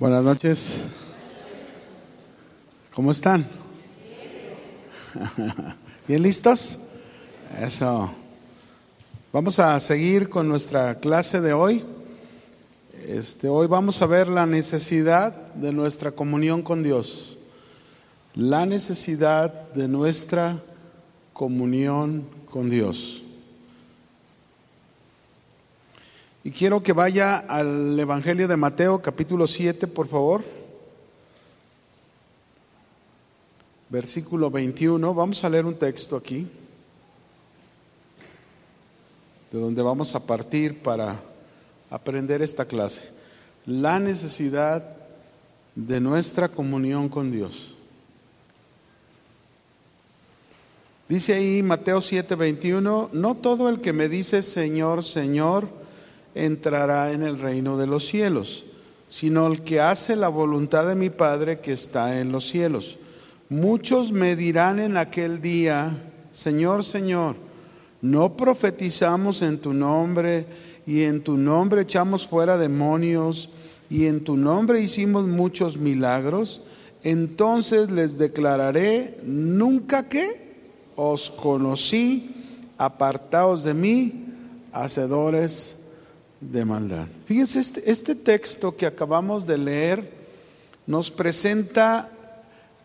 Buenas noches. ¿Cómo están? ¿Bien listos? Eso. Vamos a seguir con nuestra clase de hoy. Este, hoy vamos a ver la necesidad de nuestra comunión con Dios. La necesidad de nuestra comunión con Dios. Y quiero que vaya al Evangelio de Mateo capítulo 7, por favor. Versículo 21. Vamos a leer un texto aquí, de donde vamos a partir para aprender esta clase. La necesidad de nuestra comunión con Dios. Dice ahí Mateo 7, 21, no todo el que me dice Señor, Señor, entrará en el reino de los cielos, sino el que hace la voluntad de mi Padre que está en los cielos. Muchos me dirán en aquel día, Señor, Señor, ¿no profetizamos en tu nombre y en tu nombre echamos fuera demonios y en tu nombre hicimos muchos milagros? Entonces les declararé, nunca que os conocí, apartaos de mí, hacedores de maldad. Fíjense, este, este, texto que acabamos de leer nos presenta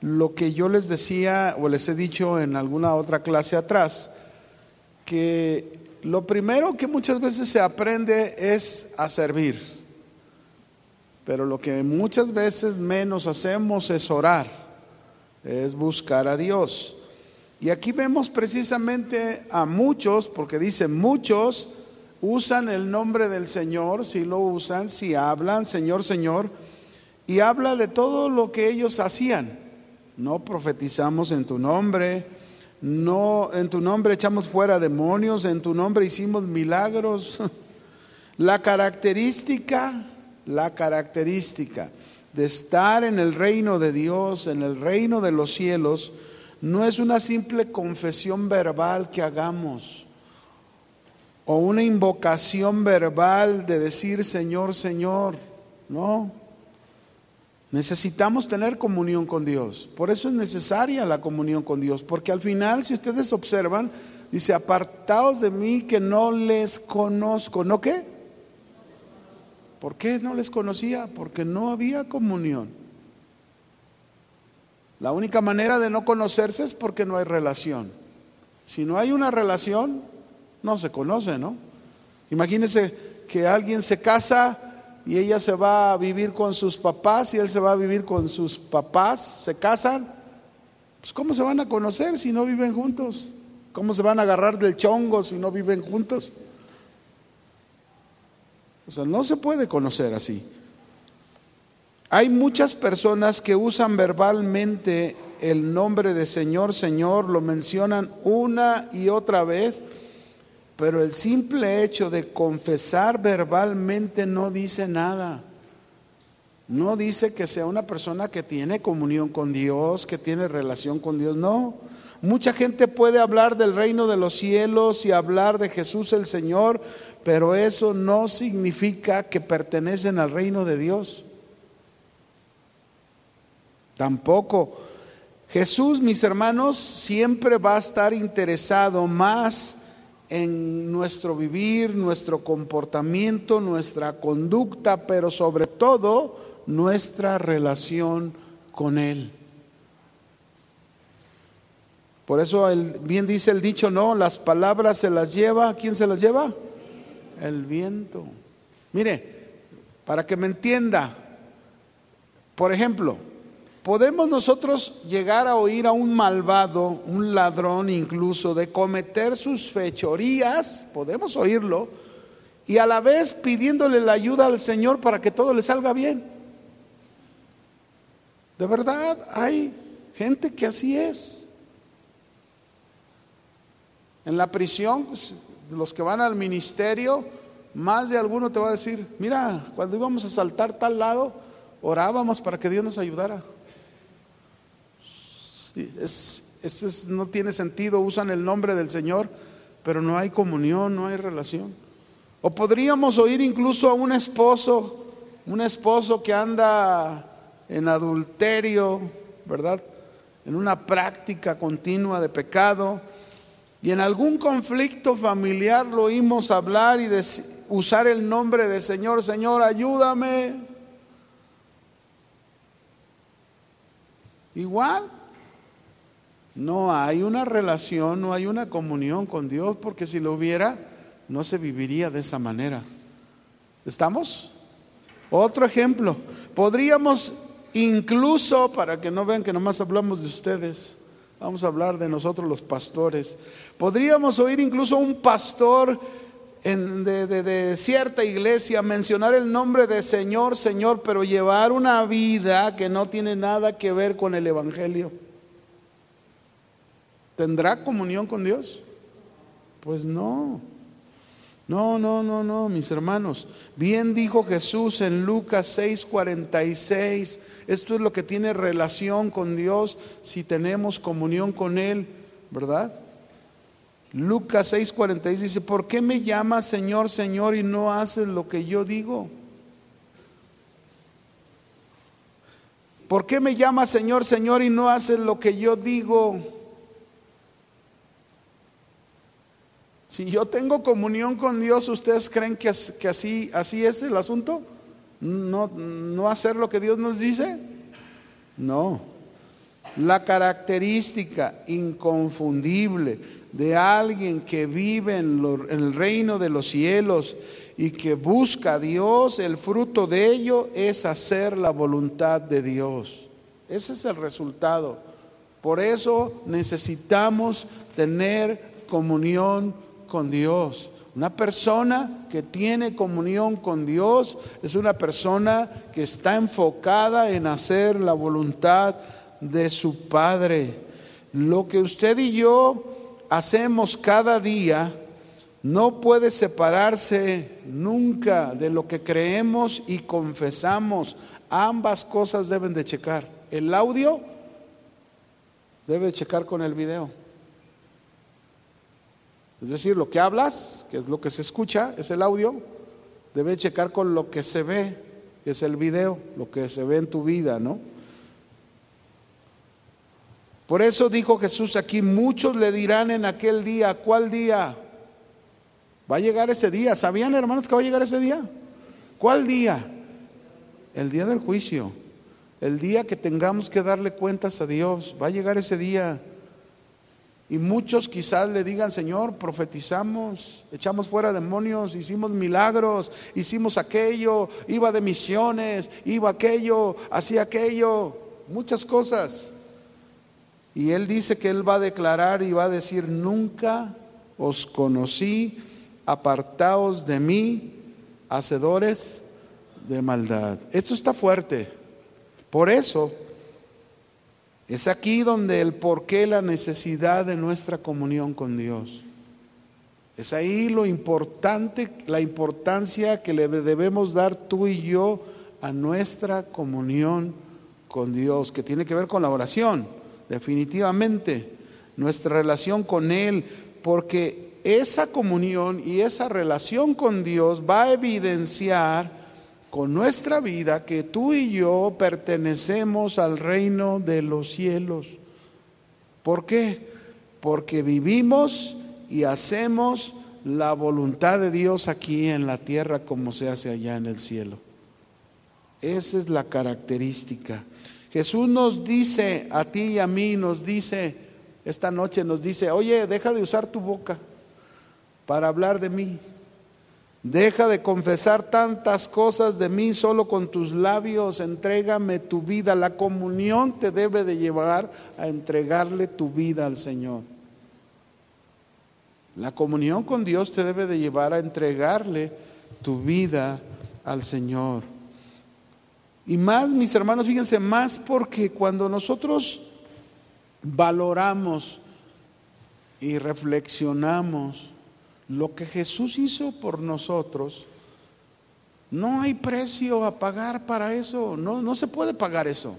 lo que yo les decía o les he dicho en alguna otra clase atrás, que lo primero que muchas veces se aprende es a servir, pero lo que muchas veces menos hacemos es orar, es buscar a Dios. Y aquí vemos precisamente a muchos, porque dice muchos, usan el nombre del Señor, si lo usan, si hablan, Señor, Señor, y habla de todo lo que ellos hacían. No profetizamos en tu nombre, no en tu nombre echamos fuera demonios, en tu nombre hicimos milagros. La característica, la característica de estar en el reino de Dios, en el reino de los cielos, no es una simple confesión verbal que hagamos o una invocación verbal de decir Señor, Señor. No. Necesitamos tener comunión con Dios. Por eso es necesaria la comunión con Dios. Porque al final, si ustedes observan, dice, apartaos de mí que no les conozco. ¿No qué? ¿Por qué no les conocía? Porque no había comunión. La única manera de no conocerse es porque no hay relación. Si no hay una relación, no se conoce, ¿no? Imagínense que alguien se casa y ella se va a vivir con sus papás y él se va a vivir con sus papás, se casan. Pues ¿cómo se van a conocer si no viven juntos? ¿Cómo se van a agarrar del chongo si no viven juntos? O sea, no se puede conocer así. Hay muchas personas que usan verbalmente el nombre de Señor, Señor, lo mencionan una y otra vez pero el simple hecho de confesar verbalmente no dice nada. No dice que sea una persona que tiene comunión con Dios, que tiene relación con Dios. No. Mucha gente puede hablar del reino de los cielos y hablar de Jesús el Señor, pero eso no significa que pertenecen al reino de Dios. Tampoco. Jesús, mis hermanos, siempre va a estar interesado más en nuestro vivir, nuestro comportamiento, nuestra conducta, pero sobre todo nuestra relación con Él. Por eso bien dice el dicho, no, las palabras se las lleva, ¿quién se las lleva? El viento. Mire, para que me entienda, por ejemplo, ¿Podemos nosotros llegar a oír a un malvado, un ladrón incluso, de cometer sus fechorías? Podemos oírlo. Y a la vez pidiéndole la ayuda al Señor para que todo le salga bien. De verdad, hay gente que así es. En la prisión, pues, los que van al ministerio, más de alguno te va a decir, mira, cuando íbamos a saltar tal lado, orábamos para que Dios nos ayudara. Es, eso no tiene sentido, usan el nombre del Señor, pero no hay comunión, no hay relación. O podríamos oír incluso a un esposo un esposo que anda en adulterio, ¿verdad? En una práctica continua de pecado. Y en algún conflicto familiar lo oímos hablar y usar el nombre de Señor, Señor, ayúdame. Igual, no hay una relación, no hay una comunión con Dios, porque si lo hubiera, no se viviría de esa manera. ¿Estamos? Otro ejemplo. Podríamos incluso, para que no vean que nomás hablamos de ustedes, vamos a hablar de nosotros los pastores. Podríamos oír incluso un pastor de, de, cierta iglesia mencionar el nombre de Señor, Señor, pero llevar una vida que no tiene nada que ver con el Evangelio. ¿Tendrá comunión con Dios? Pues no. No, no, no, no, mis hermanos. Bien dijo Jesús en Lucas 6:46. Esto es lo que tiene relación con Dios si tenemos comunión con Él, ¿verdad? Lucas 6:46 dice, ¿por qué me llamas Señor, Señor y no haces lo que yo digo? ¿Por qué me llamas Señor, Señor y no haces lo que yo digo? Si yo tengo comunión con Dios, ¿ustedes creen que, así, es el asunto? No, ¿No hacer lo que Dios nos dice? No. La característica inconfundible de alguien que vive en, en, el reino de los cielos y que busca a Dios, el fruto de ello es hacer la voluntad de Dios. Ese es el resultado. Por eso necesitamos tener comunión con Dios. Una persona que tiene comunión con Dios es una persona que está enfocada en hacer la voluntad de su Padre. Lo que usted y yo hacemos cada día no puede separarse nunca de lo que creemos y confesamos. Ambas cosas deben de checar. El audio debe checar con el video. Es decir, lo que hablas, que es lo que se escucha, es el audio, debe checar con lo que se ve, que es el video, lo que se ve en tu vida, ¿no? Por eso dijo Jesús aquí, muchos le dirán en aquel día, ¿cuál día? Va a llegar ese día. ¿Sabían, hermanos, que va a llegar ese día? ¿Cuál día? El día del juicio. El día que tengamos que darle cuentas a Dios. Va a llegar ese día. Y muchos quizás le digan, Señor, profetizamos, echamos fuera demonios, hicimos milagros, hicimos aquello, iba de misiones, iba aquello, hacía aquello, muchas cosas. Y Él dice que Él va a declarar y va a decir, nunca os conocí, apartaos de mí, hacedores de maldad. Esto está fuerte. Por eso es aquí donde el porqué, la necesidad de nuestra comunión con Dios. Es ahí lo importante, la importancia que le debemos dar tú y yo a nuestra comunión con Dios, que tiene que ver con la oración, definitivamente, nuestra relación con Él, porque esa comunión y esa relación con Dios va a evidenciar con nuestra vida que tú y yo pertenecemos al reino de los cielos. ¿Por qué? Porque vivimos y hacemos la voluntad de Dios aquí en la tierra como se hace allá en el cielo. Esa es la característica. Jesús nos dice a ti y a mí, nos dice, esta noche nos dice, oye, deja de usar tu boca para hablar de mí. Deja de confesar tantas cosas de mí solo con tus labios, entrégame tu vida. La comunión te debe de llevar a entregarle tu vida al Señor. La comunión con Dios te debe de llevar a entregarle tu vida al Señor. Y más, mis hermanos, fíjense, más porque cuando nosotros valoramos y reflexionamos lo que Jesús hizo por nosotros, no hay precio a pagar para eso, no, no se puede pagar eso.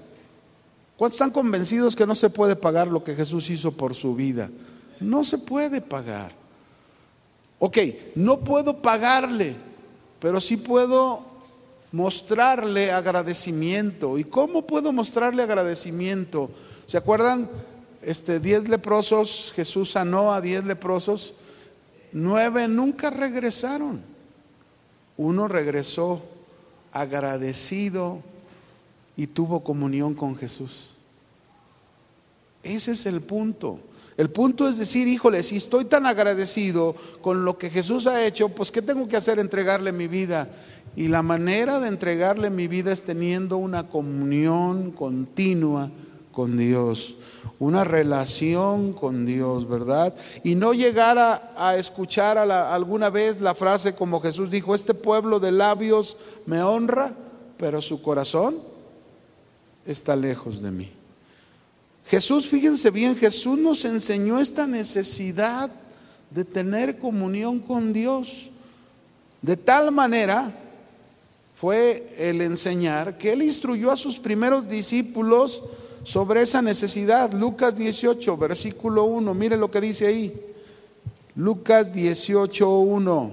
¿Cuántos están convencidos que no se puede pagar lo que Jesús hizo por su vida? No se puede pagar. Ok, no puedo pagarle, pero sí puedo mostrarle agradecimiento. ¿Y cómo puedo mostrarle agradecimiento? ¿Se acuerdan? Este, diez leprosos, Jesús sanó a diez leprosos. Nueve nunca regresaron. Uno regresó agradecido y tuvo comunión con Jesús. Ese es el punto. El punto es decir, híjole, si estoy tan agradecido con lo que Jesús ha hecho, pues ¿qué tengo que hacer? Entregarle mi vida. Y la manera de entregarle mi vida es teniendo una comunión continua con Dios, una relación con Dios, ¿verdad? Y no llegar a, escuchar alguna vez la frase como Jesús dijo, este pueblo de labios me honra, pero su corazón está lejos de mí. Jesús, fíjense bien, Jesús nos enseñó esta necesidad de tener comunión con Dios. De tal manera fue el enseñar que Él instruyó a sus primeros discípulos sobre esa necesidad. Lucas 18, versículo 1, mire lo que dice ahí. Lucas 18, 1.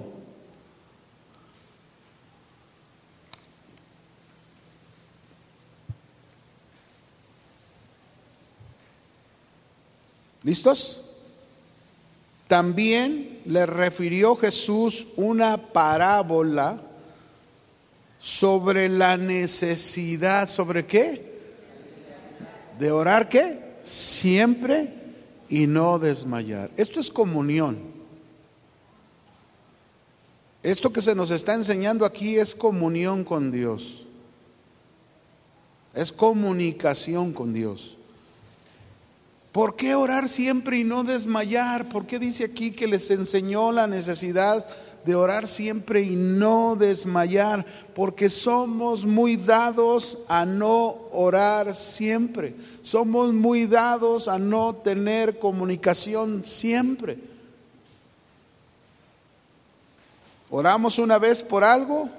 ¿Listos? También le refirió Jesús una parábola sobre la necesidad, ¿sobre qué? De orar qué? Siempre y no desmayar. Esto es comunión. Esto que se nos está enseñando aquí es comunión con Dios. Es comunicación con Dios. ¿Por qué orar siempre y no desmayar? ¿Por qué dice aquí que les enseñó la necesidad de orar siempre y no desmayar? Porque somos muy dados a no orar siempre. Somos muy dados a no tener comunicación siempre. Oramos una vez por algo,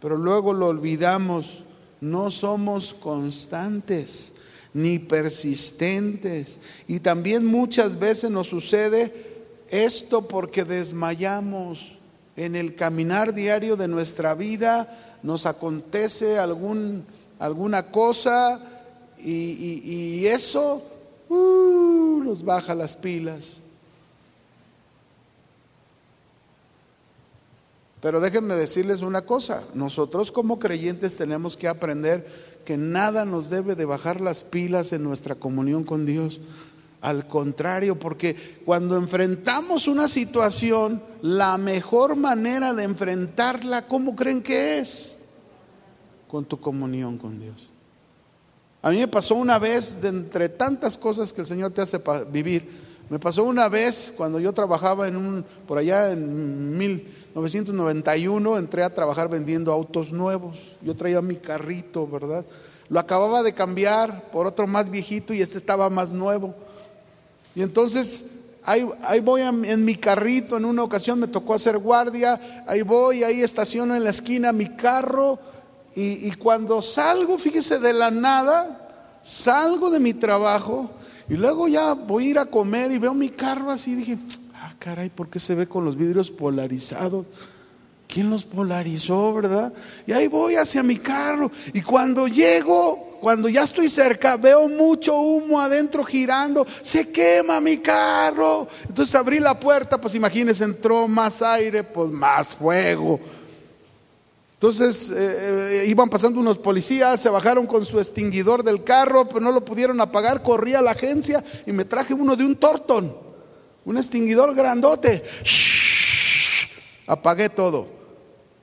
pero luego lo olvidamos. No somos constantes ni persistentes. Y también muchas veces nos sucede esto porque desmayamos en el caminar diario de nuestra vida, nos acontece algún, alguna cosa y, eso uh, nos baja las pilas. Pero déjenme decirles una cosa, nosotros como creyentes tenemos que aprender que nada nos debe de bajar las pilas en nuestra comunión con Dios. Al contrario, porque cuando enfrentamos una situación, la mejor manera de enfrentarla, ¿cómo creen que es? Con tu comunión con Dios. A mí me pasó una vez, de entre tantas cosas que el Señor te hace vivir, me pasó una vez cuando yo trabajaba en un, por allá en 1991, entré a trabajar vendiendo autos nuevos. Yo traía mi carrito, ¿verdad? Lo acababa de cambiar por otro más viejito y este estaba más nuevo. Y entonces ahí, voy en mi carrito, en una ocasión me tocó hacer guardia, ahí voy, ahí estaciono en la esquina mi carro y, y cuando salgo, fíjese, de la nada, salgo de mi trabajo y luego ya voy a ir a comer y veo mi carro así dije, ah, caray, ¿por qué se ve con los vidrios polarizados? ¿Quién los polarizó, verdad? Y ahí voy hacia mi carro. Y cuando llego, cuando ya estoy cerca, veo mucho humo adentro girando. Se quema mi carro. Entonces abrí la puerta, pues imagínense, entró más aire, pues más fuego. Entonces eh, eh, iban pasando unos policías, se bajaron con su extinguidor del carro, pero no lo pudieron apagar. Corrí a la agencia y me traje uno de un tortón, un extinguidor grandote. Apagué todo,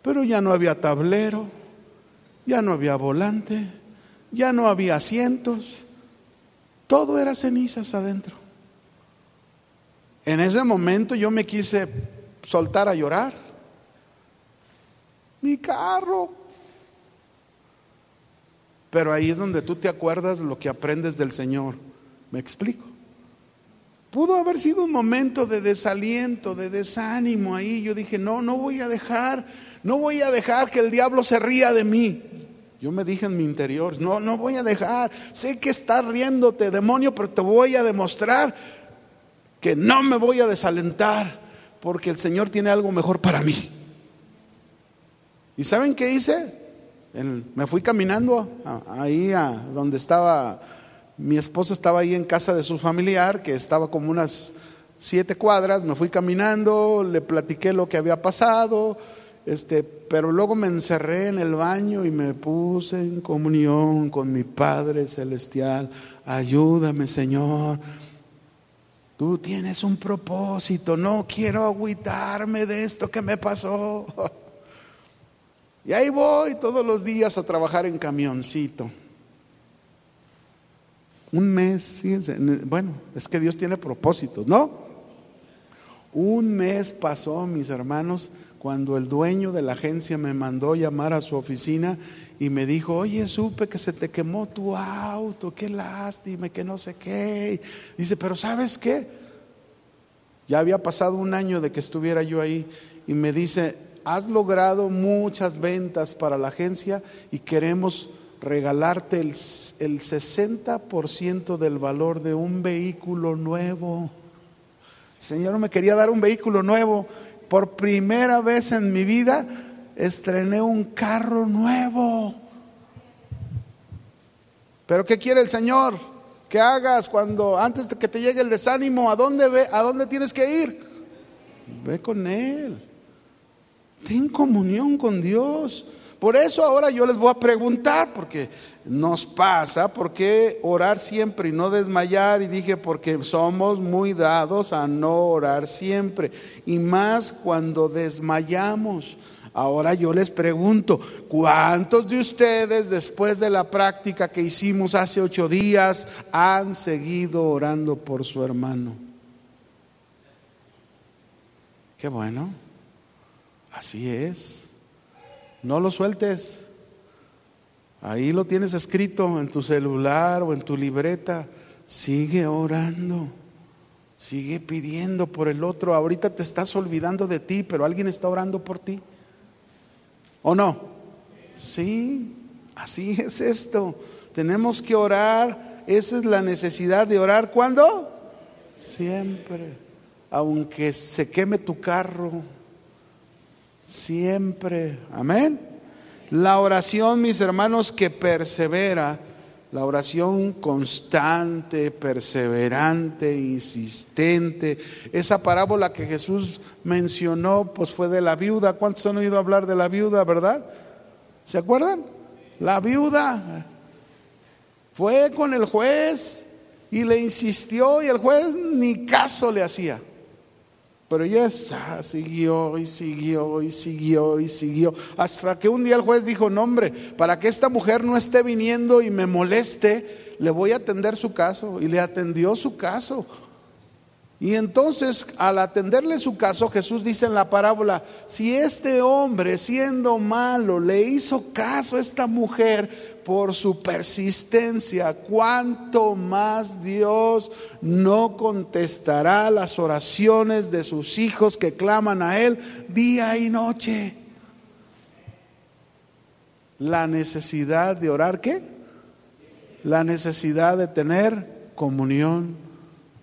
pero ya no había tablero, ya no había volante, ya no había asientos, todo era cenizas adentro. En ese momento yo me quise soltar a llorar mi carro. Pero ahí es donde tú te acuerdas lo que aprendes del Señor. ¿Me explico? Pudo haber sido un momento de desaliento, de desánimo ahí. Yo dije, no, no voy a dejar, no voy a dejar que el diablo se ría de mí. Yo me dije en mi interior, no, no voy a dejar. Sé que estás riéndote, demonio, pero te voy a demostrar que no me voy a desalentar porque el Señor tiene algo mejor para mí. ¿Y saben qué hice? me fui caminando ahí a donde estaba, mi esposa estaba ahí en casa de su familiar, que estaba como unas siete cuadras, me fui caminando, le platiqué lo que había pasado, este, pero luego me encerré en el baño y me puse en comunión con mi Padre Celestial. Ayúdame, Señor. Tú tienes un propósito, no quiero agüitarme de esto que me pasó. Y ahí voy todos los días a trabajar en camioncito. Un mes, fíjense, bueno, es que Dios tiene propósitos, ¿no? Un mes pasó, mis hermanos, cuando el dueño de la agencia me mandó llamar a su oficina y me dijo, oye, supe que se te quemó tu auto, qué lástima, que no sé qué. Dice, pero ¿sabes qué? Ya había pasado un año de que estuviera yo ahí y me dice, has logrado muchas ventas para la agencia y queremos regalarte el, el 60% del valor de un vehículo nuevo. Señor me quería dar un vehículo nuevo. Por primera vez en mi vida estrené un carro nuevo. Pero ¿qué quiere el Señor? Que hagas cuando antes de que te llegue el desánimo, ¿a dónde ve? ¿A dónde tienes que ir? Ve con él. Ten comunión con Dios. Por eso ahora yo les voy a preguntar, porque nos pasa, ¿por qué orar siempre y no desmayar? Y dije, porque somos muy dados a no orar siempre, y más cuando desmayamos. Ahora yo les pregunto, ¿cuántos de ustedes después de la práctica que hicimos hace ocho días han seguido orando por su hermano? Qué bueno. Así es. No lo sueltes. Ahí lo tienes escrito en tu celular o en tu libreta. Sigue orando. Sigue pidiendo por el otro. Ahorita te estás olvidando de ti, pero alguien está orando por ti. ¿O no? Sí, así es esto. Tenemos que orar. Esa es la necesidad de orar. ¿Cuándo? Siempre. Aunque se queme tu carro siempre. Amén. La oración, mis hermanos, que persevera, la oración constante, perseverante, insistente. Esa parábola que Jesús mencionó, pues fue de la viuda. ¿Cuántos han oído hablar de la viuda, verdad? ¿Se acuerdan? La viuda fue con el juez y le insistió y el juez ni caso le hacía. Pero ella siguió y siguió y siguió y siguió. Hasta que un día el juez dijo, no hombre, para que esta mujer no esté viniendo y me moleste, le voy a atender su caso. Y le atendió su caso. Y entonces, al atenderle su caso, Jesús dice en la parábola, si este hombre siendo malo le hizo caso a esta mujer, por su persistencia, cuánto más Dios no contestará las oraciones de sus hijos que claman a Él día y noche. La necesidad de orar, ¿qué? La necesidad de tener comunión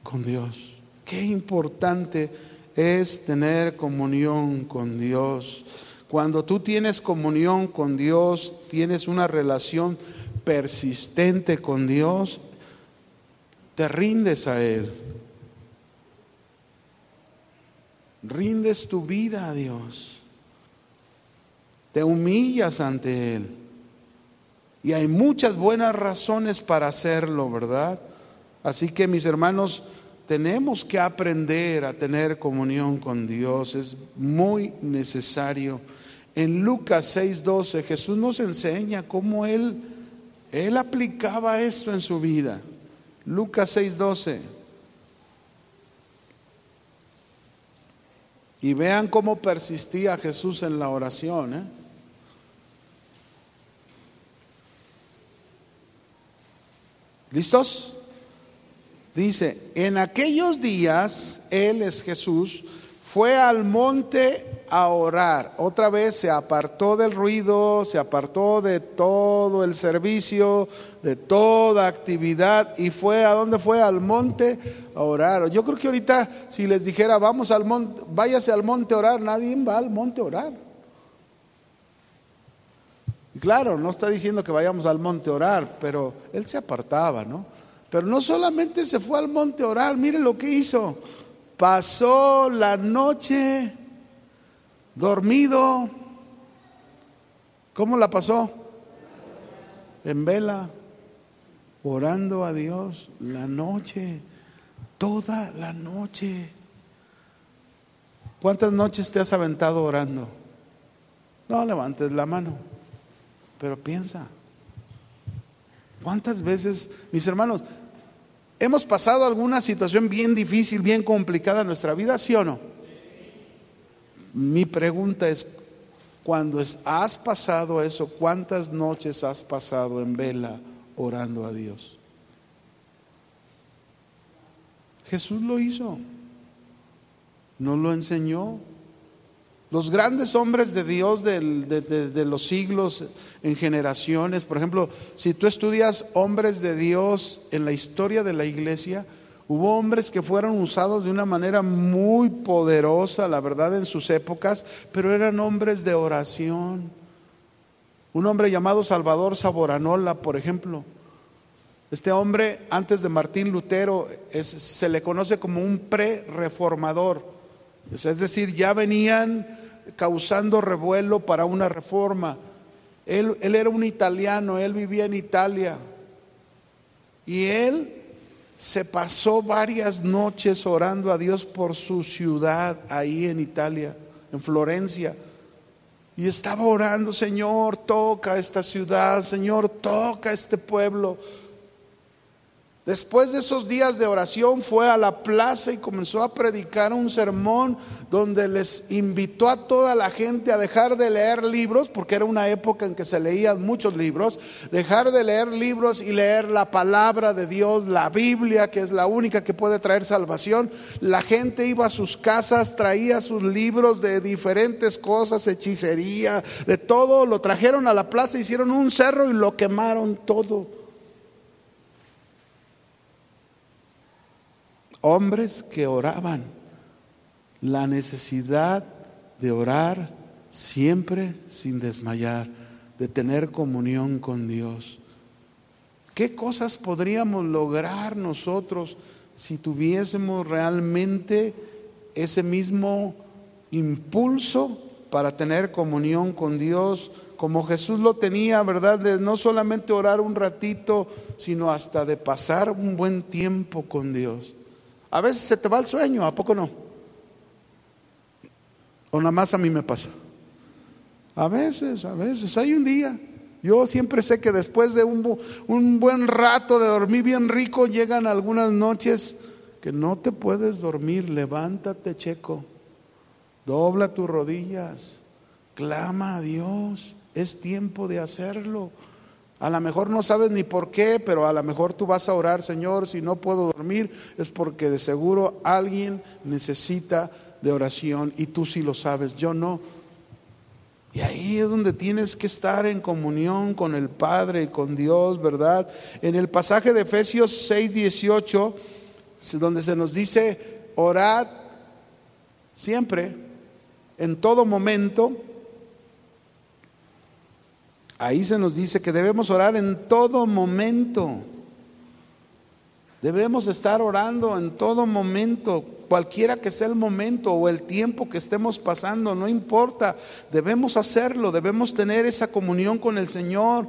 con Dios. Qué importante es tener comunión con Dios. Cuando tú tienes comunión con Dios, tienes una relación persistente con Dios, te rindes a Él. Rindes tu vida a Dios. Te humillas ante Él. Y hay muchas buenas razones para hacerlo, ¿verdad? Así que mis hermanos, tenemos que aprender a tener comunión con Dios. Es muy necesario en Lucas 6:12 Jesús nos enseña cómo él, él aplicaba esto en su vida. Lucas 6:12. Y vean cómo persistía Jesús en la oración. ¿eh? ¿Listos? Dice, en aquellos días, Él es Jesús, fue al monte a orar. Otra vez se apartó del ruido, se apartó de todo el servicio, de toda actividad y fue a dónde fue al monte a orar. Yo creo que ahorita si les dijera, "Vamos al monte, váyase al monte a orar", nadie va al monte a orar. Claro, no está diciendo que vayamos al monte a orar, pero él se apartaba, ¿no? Pero no solamente se fue al monte a orar, mire lo que hizo. Pasó la noche dormido. ¿Cómo la pasó? En vela, orando a Dios la noche, toda la noche. ¿Cuántas noches te has aventado orando? No levantes la mano, pero piensa. ¿Cuántas veces, mis hermanos, hemos pasado alguna situación bien difícil, bien complicada en nuestra vida, sí o no? Mi pregunta es, cuando has pasado eso, ¿cuántas noches has pasado en vela orando a Dios? Jesús lo hizo nos lo enseñó. Los grandes hombres de Dios de, los siglos en generaciones, por ejemplo, si tú estudias hombres de Dios en la historia de la iglesia, hubo hombres que fueron usados de una manera muy poderosa, la verdad, en sus épocas, pero eran hombres de oración. Un hombre llamado Salvador Saboranola, por ejemplo. Este hombre, antes de Martín Lutero, se le conoce como un pre-reformador es decir, ya venían causando revuelo para una reforma. Él, él, era un italiano, él vivía en Italia. Y él se pasó varias noches orando a Dios por su ciudad ahí en Italia, en Florencia. Y estaba orando, Señor, toca esta ciudad, Señor, toca este pueblo. Después de esos días de oración fue a la plaza y comenzó a predicar un sermón donde les invitó a toda la gente a dejar de leer libros, porque era una época en que se leían muchos libros, dejar de leer libros y leer la palabra de Dios, la Biblia, que es la única que puede traer salvación. La gente iba a sus casas, traía sus libros de diferentes cosas, hechicería, de todo, lo trajeron a la plaza, hicieron un cerro y lo quemaron todo. Hombres que oraban, la necesidad de orar siempre sin desmayar, de tener comunión con Dios. ¿Qué cosas podríamos lograr nosotros si tuviésemos realmente ese mismo impulso para tener comunión con Dios, como Jesús lo tenía, ¿verdad? De no solamente orar un ratito, sino hasta de pasar un buen tiempo con Dios. A veces se te va el sueño, ¿a poco no? O nada más a mí me pasa. A veces, a veces, hay un día. Yo siempre sé que después de un, un, buen rato de dormir bien rico, llegan algunas noches que no te puedes dormir. Levántate, checo. Dobla tus rodillas. Clama a Dios. Es tiempo de hacerlo. A lo mejor no sabes ni por qué, pero a lo mejor tú vas a orar, Señor, si no puedo dormir es porque de seguro alguien necesita de oración y tú sí lo sabes, yo no. Y ahí es donde tienes que estar en comunión con el Padre y con Dios, ¿verdad? En el pasaje de Efesios 6, 18, donde se nos dice, orad siempre, en todo momento, Ahí se nos dice que debemos orar en todo momento. Debemos estar orando en todo momento, cualquiera que sea el momento o el tiempo que estemos pasando, no importa, debemos hacerlo, debemos tener esa comunión con el Señor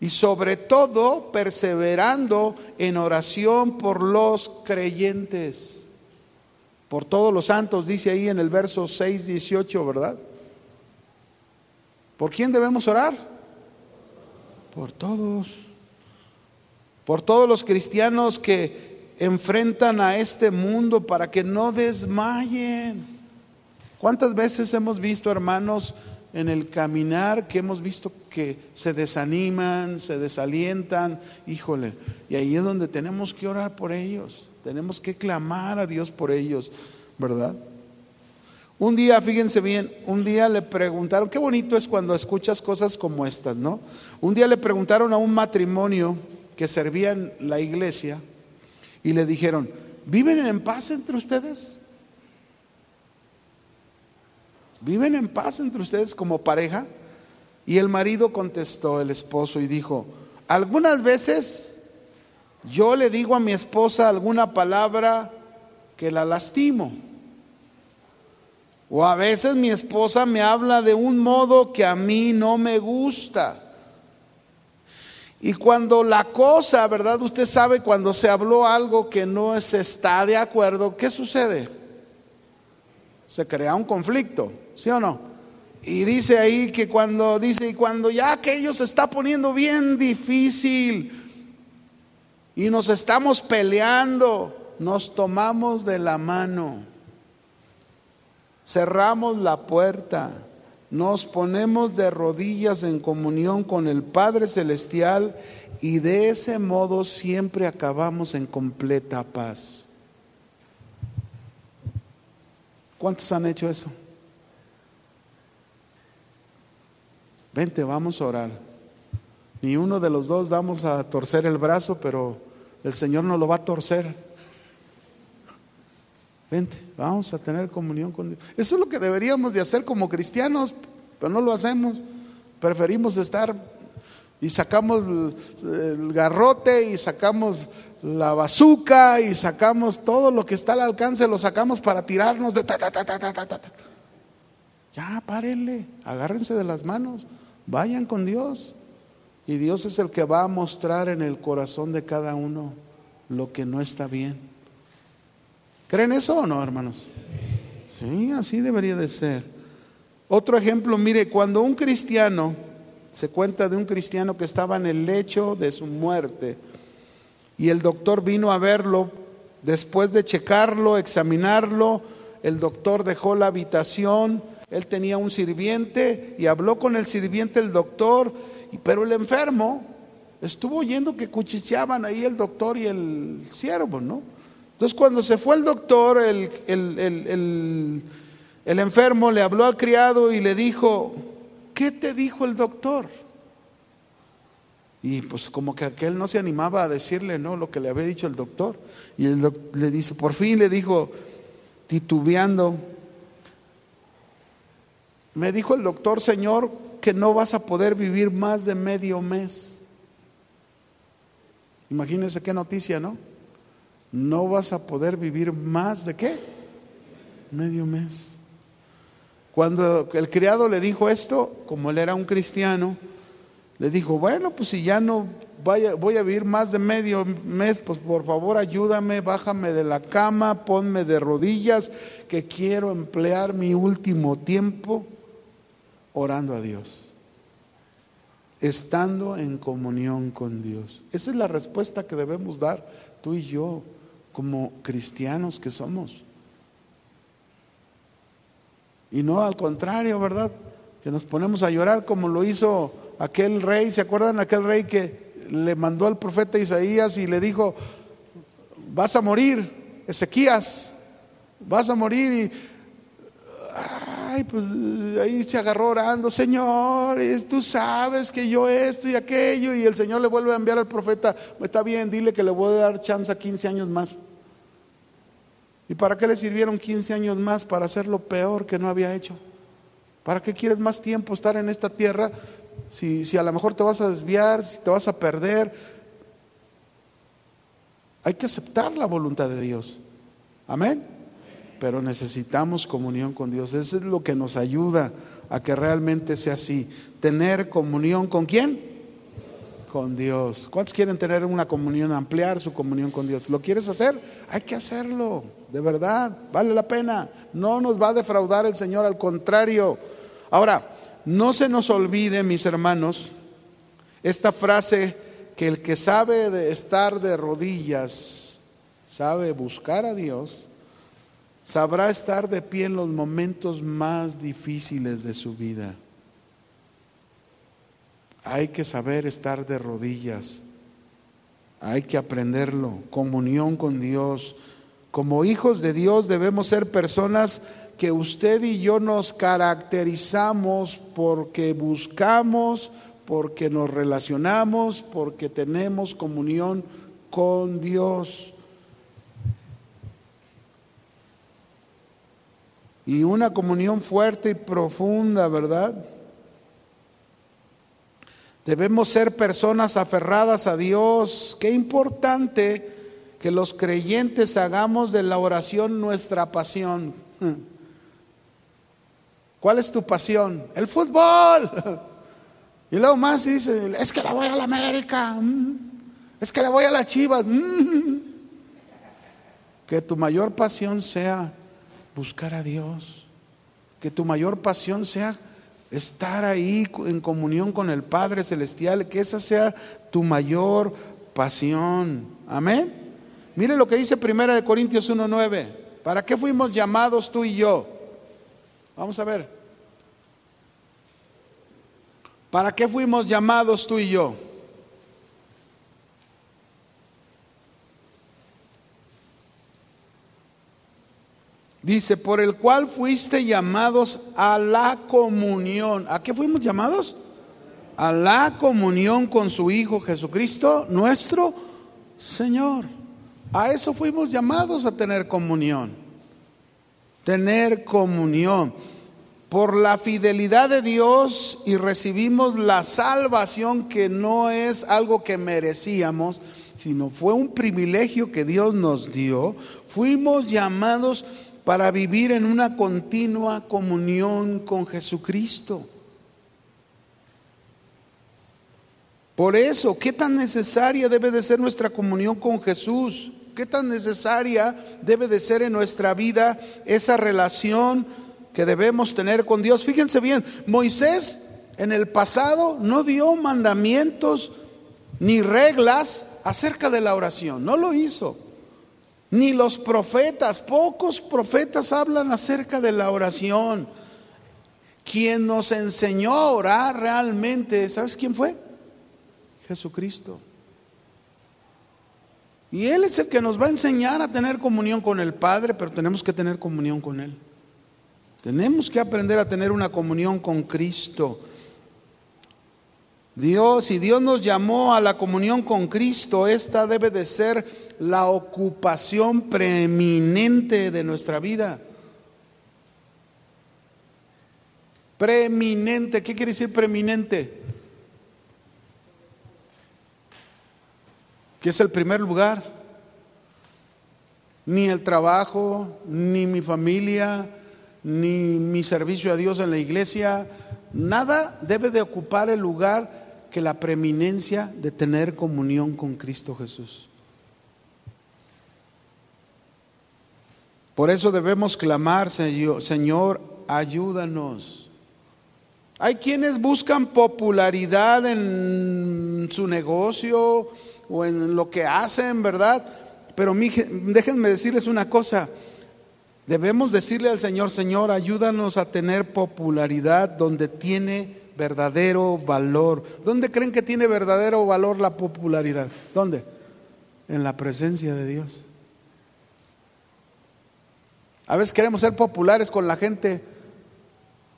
y sobre todo perseverando en oración por los creyentes, por todos los santos, dice ahí en el verso 6, 18, ¿verdad? ¿Por quién debemos orar? Por todos. Por todos los cristianos que enfrentan a este mundo para que no desmayen. ¿Cuántas veces hemos visto, hermanos, en el caminar que hemos visto que se desaniman, se desalientan? Híjole, y ahí es donde tenemos que orar por ellos, tenemos que clamar a Dios por ellos, ¿verdad? Un día, fíjense bien, un día le preguntaron, qué bonito es cuando escuchas cosas como estas, ¿no? Un día le preguntaron a un matrimonio que servía en la iglesia y le dijeron, ¿viven en paz entre ustedes? ¿Viven en paz entre ustedes como pareja? Y el marido contestó, el esposo, y dijo, algunas veces yo le digo a mi esposa alguna palabra que la lastimo. O a veces mi esposa me habla de un modo que a mí no me gusta. Y cuando la cosa, ¿verdad? Usted sabe cuando se habló algo que no se está de acuerdo, ¿qué sucede? Se crea un conflicto, ¿sí o no? Y dice ahí que cuando dice, y cuando ya aquello se está poniendo bien difícil y nos estamos peleando, nos tomamos de la mano, cerramos la puerta, nos ponemos de rodillas en comunión con el Padre Celestial y de ese modo siempre acabamos en completa paz. ¿Cuántos han hecho eso? Vente, vamos a orar. Ni uno de los dos damos a torcer el brazo, pero el Señor no lo va a torcer. Vente, vamos a tener comunión con Dios. Eso es lo que deberíamos de hacer como cristianos, pero no lo hacemos. Preferimos estar y sacamos el garrote y sacamos la bazuca y sacamos todo lo que está al alcance, lo sacamos para tirarnos de ta. Ya, párenle, agárrense de las manos. Vayan con Dios. Y Dios es el que va a mostrar en el corazón de cada uno lo que no está bien. ¿Creen eso o no, hermanos? Sí, así debería de ser. Otro ejemplo, mire, cuando un cristiano, se cuenta de un cristiano que estaba en el lecho de su muerte y el doctor vino a verlo, después de checarlo, examinarlo, el doctor dejó la habitación él tenía un sirviente y habló con el sirviente el doctor, pero el enfermo estuvo oyendo que cuchicheaban ahí el doctor y el siervo, ¿no? Entonces cuando se fue el doctor, el, el, el enfermo le habló al criado y le dijo, ¿qué te dijo el doctor? Y pues como que aquel no se animaba a decirle, ¿no? Lo que le había dicho el doctor. Y él le dice, por fin le dijo, titubeando, me dijo el doctor, Señor, que no vas a poder vivir más de medio mes. Imagínense qué noticia, ¿no? No vas a poder vivir más de qué? Medio mes. Cuando el criado le dijo esto, como él era un cristiano, le dijo, bueno, pues si ya no vaya, voy a vivir más de medio mes, pues por favor ayúdame, bájame de la cama, ponme de rodillas, que quiero emplear mi último tiempo orando a Dios, estando en comunión con Dios. Esa es la respuesta que debemos dar tú y yo como cristianos que somos. Y no al contrario, ¿verdad? Que nos ponemos a llorar como lo hizo aquel rey. ¿Se acuerdan aquel rey que le mandó al profeta Isaías y le dijo, vas a morir, Ezequías, vas a morir y ay, pues ahí se agarró orando, Señor, tú sabes que yo esto y aquello, y el Señor le vuelve a enviar al profeta, está bien, dile que le voy a dar chance a 15 años más. ¿Y para qué le sirvieron 15 años más? Para hacer lo peor que no había hecho. ¿Para qué quieres más tiempo estar en esta tierra si, si a lo mejor te vas a desviar, si te vas a perder? Hay que aceptar la voluntad de Dios. Amén pero necesitamos comunión con Dios. Eso es lo que nos ayuda a que realmente sea así. Tener comunión con quién? Con Dios. ¿Cuántos quieren tener una comunión, ampliar su comunión con Dios? ¿Lo quieres hacer? Hay que hacerlo, de verdad, vale la pena. No nos va a defraudar el Señor, al contrario. Ahora, no se nos olvide, mis hermanos, esta frase que el que sabe de estar de rodillas, sabe buscar a Dios, sabrá estar de pie en los momentos más difíciles de su vida. Hay que saber estar de rodillas. Hay que aprenderlo. Comunión con Dios. Como hijos de Dios debemos ser personas que usted y yo nos caracterizamos porque buscamos, porque nos relacionamos, porque tenemos comunión con Dios. y una comunión fuerte y profunda, ¿verdad? Debemos ser personas aferradas a Dios. Qué importante que los creyentes hagamos de la oración nuestra pasión. ¿Cuál es tu pasión? El fútbol. Y luego más dice, es que le voy a la América, mm. es que le voy a las Chivas. Mm. Que tu mayor pasión sea buscar a Dios. Que tu mayor pasión sea estar ahí en comunión con el Padre Celestial. Que esa sea tu mayor pasión. Amén. Mire lo que dice Primera de Corintios 1.9. ¿Para qué fuimos llamados tú y yo? Vamos a ver. ¿Para qué fuimos llamados tú y yo? Dice, por el cual fuiste llamados a la comunión. ¿A qué fuimos llamados? A la comunión con su Hijo Jesucristo, nuestro Señor. A eso fuimos llamados a tener comunión. Tener comunión por la fidelidad de Dios y recibimos la salvación que no es algo que merecíamos, sino fue un privilegio que Dios nos dio, fuimos llamados para vivir en una continua comunión con Jesucristo. Por eso, ¿qué tan necesaria debe de ser nuestra comunión con Jesús? ¿Qué tan necesaria debe de ser en nuestra vida esa relación? que debemos tener con Dios. Fíjense bien, Moisés en el pasado no dio mandamientos ni reglas acerca de la oración, no lo hizo. Ni los profetas, pocos profetas hablan acerca de la oración. Quien nos enseñó a orar realmente, ¿sabes quién fue? Jesucristo. Y Él es el que nos va a enseñar a tener comunión con el Padre, pero tenemos que tener comunión con Él. Tenemos que aprender a tener una comunión con Cristo. Dios, y Dios nos llamó a la comunión con Cristo, esta debe de ser la ocupación preeminente de nuestra vida. Preeminente, ¿qué quiere decir preeminente? Que es el primer lugar. Ni el trabajo, ni mi familia, ni mi servicio a Dios en la iglesia, nada debe de ocupar el lugar que la preeminencia de tener comunión con Cristo Jesús. Por eso debemos clamar, Señor, ayúdanos. Hay quienes buscan popularidad en su negocio o en lo que hacen, ¿verdad? Pero déjenme decirles una cosa, Debemos decirle al Señor, Señor, ayúdanos a tener popularidad donde tiene verdadero valor. ¿Dónde creen que tiene verdadero valor la popularidad? ¿Dónde? En la presencia de Dios. A veces queremos ser populares con la gente,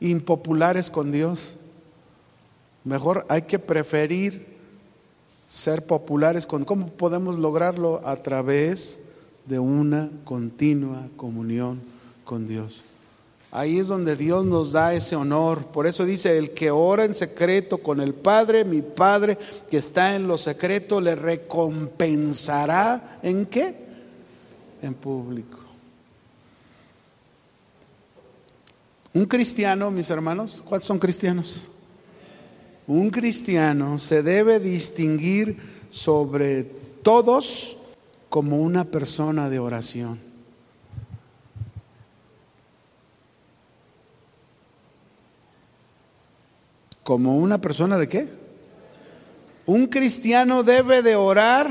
impopulares con Dios. Mejor hay que preferir ser populares con... ¿Cómo podemos lograrlo? A través de una continua comunión con Dios. Ahí es donde Dios nos da ese honor. Por eso dice, el que ora en secreto con el Padre, mi Padre que está en lo secreto, le recompensará en qué? En público. Un cristiano, mis hermanos, ¿cuántos son cristianos? Un cristiano se debe distinguir sobre todos como una persona de oración. ¿Como una persona de qué? Un cristiano debe de orar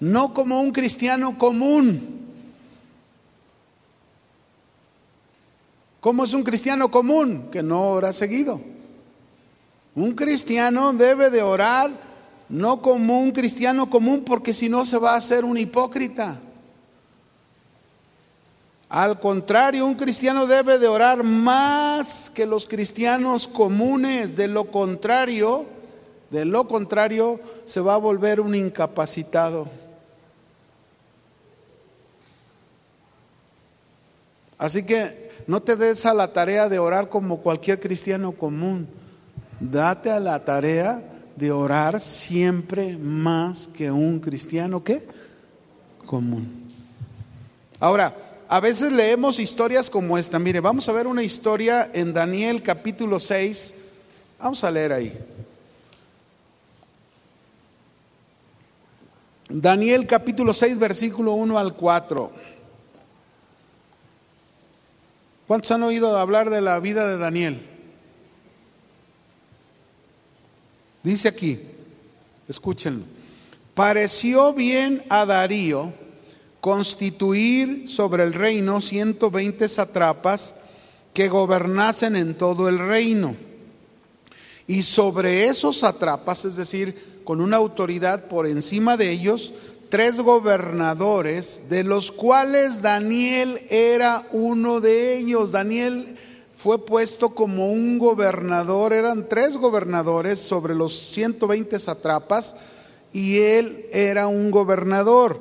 no como un cristiano común. ¿Cómo es un cristiano común? Que no ora seguido. Un cristiano debe de orar no como un cristiano común, porque si no se va a hacer un hipócrita. Al contrario, un cristiano debe de orar más que los cristianos comunes. De lo contrario, de lo contrario, se va a volver un incapacitado. Así que no te des a la tarea de orar como cualquier cristiano común. Date a la tarea de orar siempre más que un cristiano ¿qué? común. Ahora, a veces leemos historias como esta. Mire, vamos a ver una historia en Daniel capítulo 6. Vamos a leer ahí. Daniel capítulo 6, versículo 1 al 4. ¿Cuántos han oído hablar de la vida de Daniel? Dice aquí, escúchenlo, pareció bien a Darío constituir sobre el reino 120 satrapas que gobernasen en todo el reino. Y sobre esos satrapas, es decir, con una autoridad por encima de ellos, tres gobernadores, de los cuales Daniel era uno de ellos. Daniel fue puesto como un gobernador, eran tres gobernadores sobre los 120 satrapas, y él era un gobernador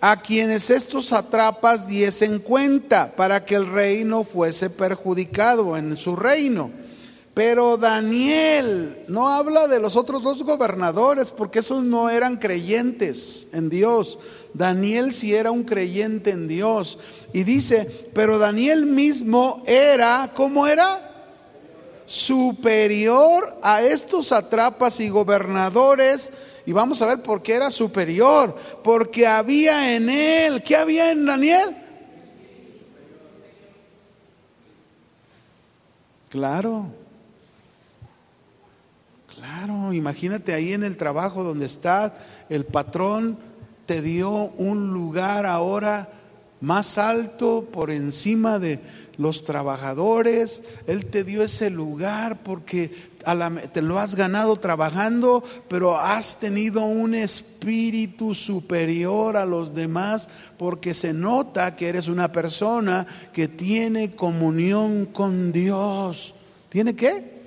a quienes estos atrapas diesen cuenta para que el reino fuese perjudicado en su reino. Pero Daniel no habla de los otros dos gobernadores porque esos no eran creyentes en Dios. Daniel sí era un creyente en Dios. Y dice, pero Daniel mismo era, ¿cómo era? Superior a estos atrapas y gobernadores y vamos a ver por qué era superior. Porque había en él. ¿Qué había en Daniel? Claro. Claro, imagínate ahí en el trabajo donde estás, el patrón te dio un lugar ahora más alto por encima de los trabajadores, Él te dio ese lugar porque te lo has ganado trabajando, pero has tenido un espíritu superior a los demás porque se nota que eres una persona que tiene comunión con Dios. ¿Tiene qué?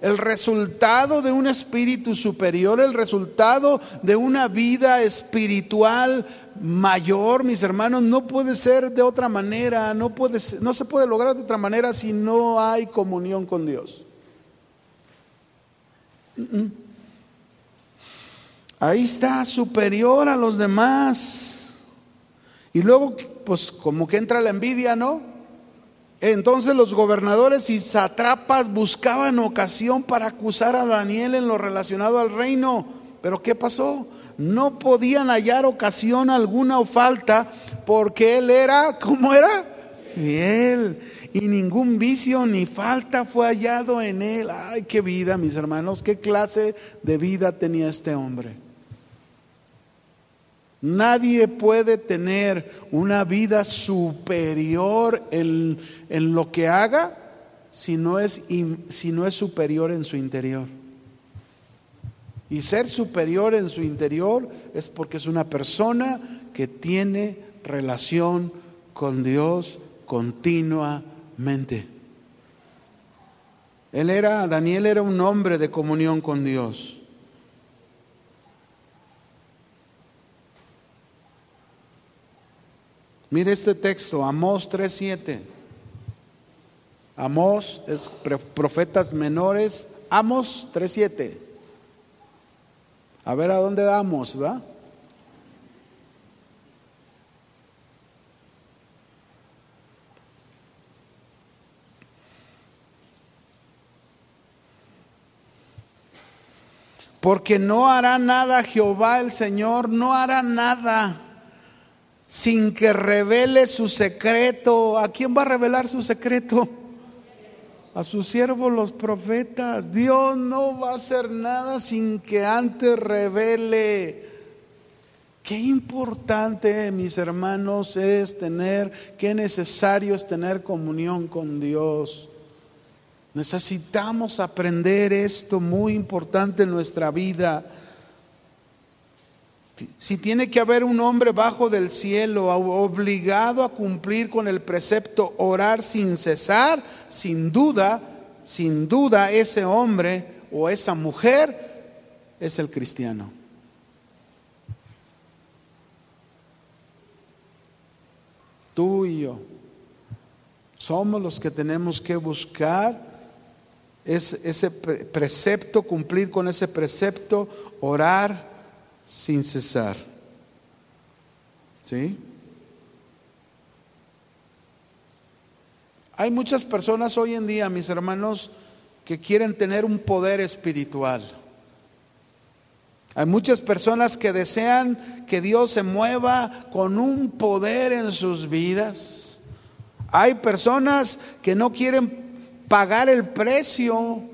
El resultado de un espíritu superior, el resultado de una vida espiritual mayor, mis hermanos, no puede ser de otra manera, no, puede no se puede lograr de otra manera si no hay comunión con Dios. Ahí está, superior a los demás. Y luego, pues como que entra la envidia, ¿no? Entonces los gobernadores y satrapas buscaban ocasión para acusar a Daniel en lo relacionado al reino. Pero ¿qué pasó? No podían hallar ocasión alguna o falta porque él era, ¿cómo era? Fiel y ningún vicio ni falta fue hallado en él. Ay, qué vida, mis hermanos, qué clase de vida tenía este hombre. Nadie puede tener una vida superior en, en lo que haga si no, es, si no es superior en su interior. Y ser superior en su interior es porque es una persona que tiene relación con Dios continua mente. Él era, Daniel era un hombre de comunión con Dios. Mire este texto, Amós 3:7. Amós es profetas menores, Amos 3:7. A ver a dónde vamos, ¿va? Porque no hará nada Jehová el Señor, no hará nada sin que revele su secreto. ¿A quién va a revelar su secreto? A sus siervos los profetas. Dios no va a hacer nada sin que antes revele. Qué importante, mis hermanos, es tener, qué necesario es tener comunión con Dios. Necesitamos aprender esto muy importante en nuestra vida. Si tiene que haber un hombre bajo del cielo obligado a cumplir con el precepto orar sin cesar, sin duda, sin duda ese hombre o esa mujer es el cristiano. Tú y yo somos los que tenemos que buscar es ese precepto, cumplir con ese precepto, orar sin cesar. ¿Sí? Hay muchas personas hoy en día, mis hermanos, que quieren tener un poder espiritual. Hay muchas personas que desean que Dios se mueva con un poder en sus vidas. Hay personas que no quieren pagar el precio.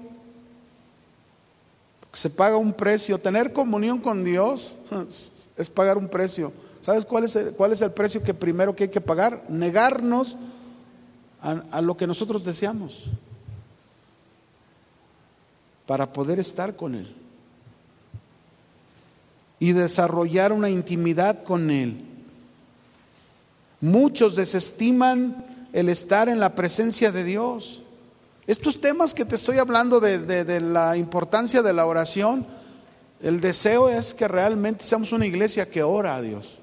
Se paga un precio. Tener comunión con Dios es pagar un precio. ¿Sabes cuál es el, cuál es el precio que primero que hay que pagar? Negarnos a, a lo que nosotros deseamos para poder estar con Él y desarrollar una intimidad con Él. Muchos desestiman el estar en la presencia de Dios. Estos temas que te estoy hablando de, la importancia de la oración, el deseo es que realmente seamos una iglesia que ora a Dios.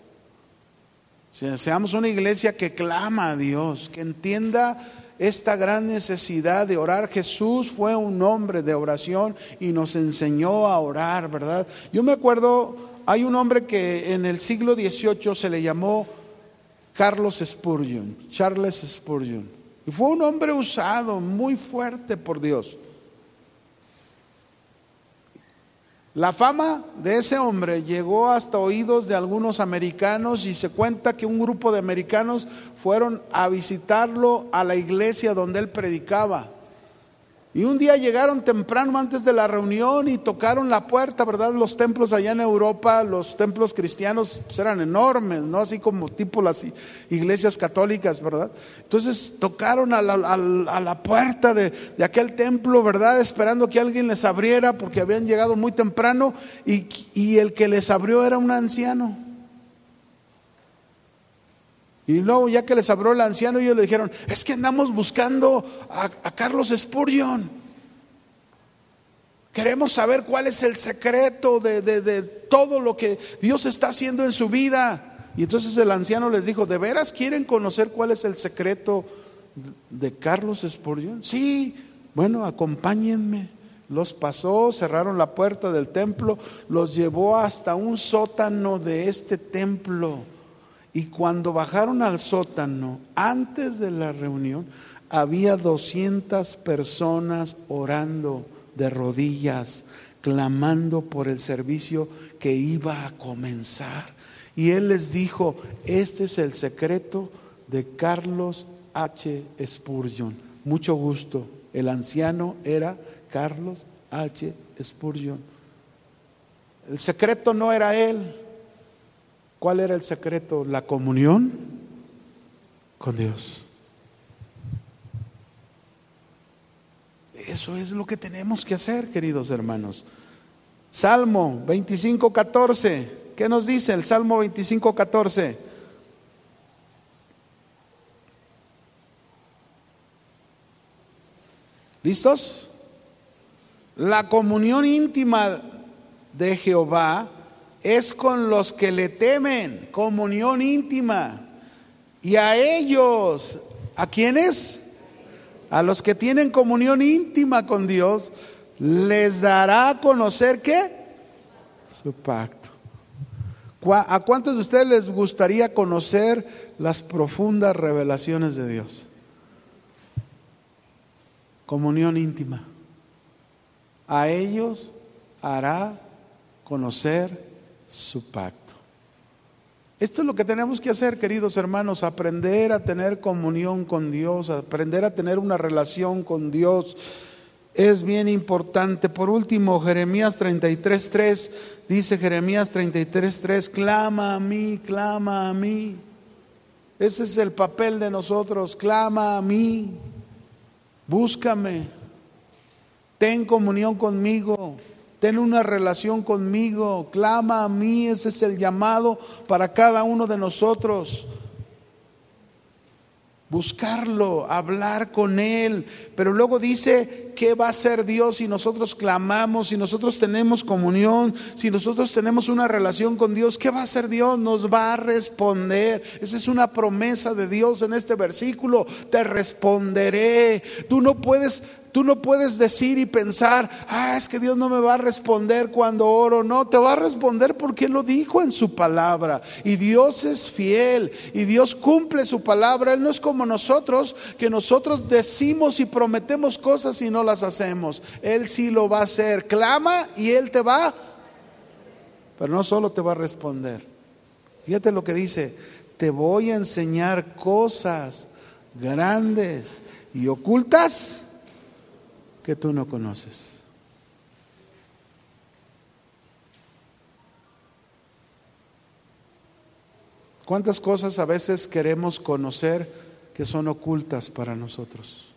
Seamos una iglesia que clama a Dios, que entienda esta gran necesidad de orar. Jesús fue un hombre de oración y nos enseñó a orar, ¿verdad? Yo me acuerdo, hay un hombre que en el siglo XVIII se le llamó Carlos Spurgeon, Charles Spurgeon. Y fue un hombre usado, muy fuerte por Dios. La fama de ese hombre llegó hasta oídos de algunos americanos y se cuenta que un grupo de americanos fueron a visitarlo a la iglesia donde él predicaba. Y un día llegaron temprano antes de la reunión y tocaron la puerta, ¿verdad? Los templos allá en Europa, los templos cristianos pues, eran enormes, ¿no? Así como tipo las iglesias católicas, ¿verdad? Entonces tocaron a la, puerta de, aquel templo, ¿verdad? Esperando que alguien les abriera porque habían llegado muy temprano y, y el que les abrió era un anciano. Y luego ya que les abrió el anciano, ellos le dijeron, es que andamos buscando a, Carlos Spurgeon. Queremos saber cuál es el secreto de, de, todo lo que Dios está haciendo en su vida. Y entonces el anciano les dijo, ¿de veras quieren conocer cuál es el secreto de Carlos Spurgeon? Sí, bueno, acompáñenme. Los pasó, cerraron la puerta del templo, los llevó hasta un sótano de este templo y cuando bajaron al sótano, antes de la reunión, había 200 personas orando de rodillas, clamando por el servicio que iba a comenzar. Y él les dijo, este es el secreto de Carlos H. Spurgeon. Mucho gusto. El anciano era Carlos H. Spurgeon. El secreto no era él, ¿Cuál era el secreto? La comunión con Dios. Eso es lo que tenemos que hacer, queridos hermanos. Salmo 25, 14. ¿Qué nos dice el Salmo 25, 14? ¿Listos? La comunión íntima de Jehová es con los que le temen, comunión íntima. Y a ellos, ¿a quiénes? A los que tienen comunión íntima con Dios, les dará a conocer qué? Su pacto. ¿A cuántos de ustedes les gustaría conocer las profundas revelaciones de Dios? Comunión íntima. A ellos hará conocer su pacto. Esto es lo que tenemos que hacer, queridos hermanos, aprender a tener comunión con Dios, aprender a tener una relación con Dios. Es bien importante. Por último, Jeremías 33.3, dice Jeremías 33.3, clama a mí, clama a mí. Ese es el papel de nosotros, clama a mí, búscame, ten comunión conmigo. Ten una relación conmigo, clama a mí, ese es el llamado para cada uno de nosotros. Buscarlo, hablar con Él. Pero luego dice, ¿qué va a hacer Dios si nosotros clamamos, si nosotros tenemos comunión, si nosotros tenemos una relación con Dios? ¿Qué va a hacer Dios? Nos va a responder. Esa es una promesa de Dios en este versículo. Te responderé. Tú no puedes tú no puedes decir y pensar, ah, es que Dios no me va a responder cuando oro. No, te va a responder porque Él lo dijo en su palabra. Y Dios es fiel y Dios cumple su palabra. Él no es como nosotros, que nosotros decimos y prometemos cosas y no las hacemos. Él sí lo va a hacer. Clama y Él te va. Pero no solo te va a responder. Fíjate lo que dice, te voy a enseñar cosas grandes y ocultas que tú no conoces. ¿Cuántas cosas a veces queremos conocer que son ocultas para nosotros?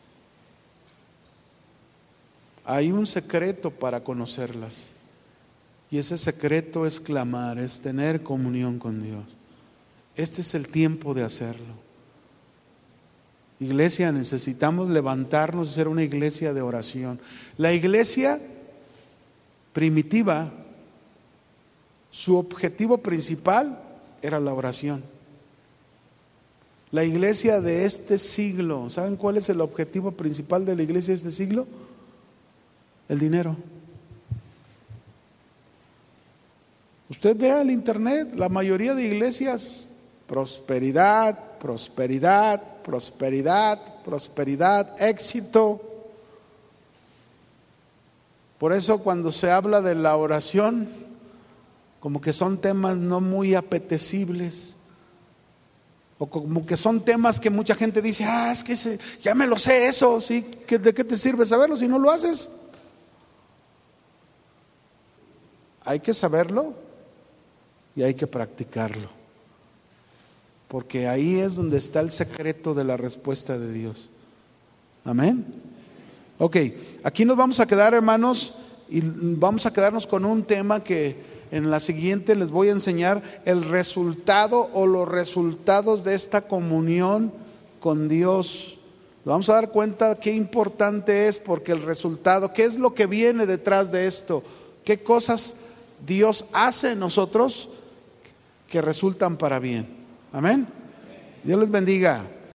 Hay un secreto para conocerlas. Y ese secreto es clamar, es tener comunión con Dios. Este es el tiempo de hacerlo. Iglesia, necesitamos levantarnos y ser una iglesia de oración. La iglesia primitiva, su objetivo principal era la oración. La iglesia de este siglo, ¿saben cuál es el objetivo principal de la iglesia de este siglo? El dinero. Usted vea el internet, la mayoría de iglesias, prosperidad, prosperidad, prosperidad, prosperidad, éxito. Por eso cuando se habla de la oración, como que son temas no muy apetecibles. O como que son temas que mucha gente dice, ah, es que ya me lo sé eso, ¿sí? ¿De qué te sirve saberlo si no lo haces? Hay que saberlo y hay que practicarlo. Porque ahí es donde está el secreto de la respuesta de Dios. Amén. Ok, aquí nos vamos a quedar, hermanos, y vamos a quedarnos con un tema que en la siguiente les voy a enseñar el resultado o los resultados de esta comunión con Dios. Vamos a dar cuenta qué importante es porque el resultado, qué es lo que viene detrás de esto, qué cosas Dios hace en nosotros que resultan para bien. Amén. Dios les bendiga.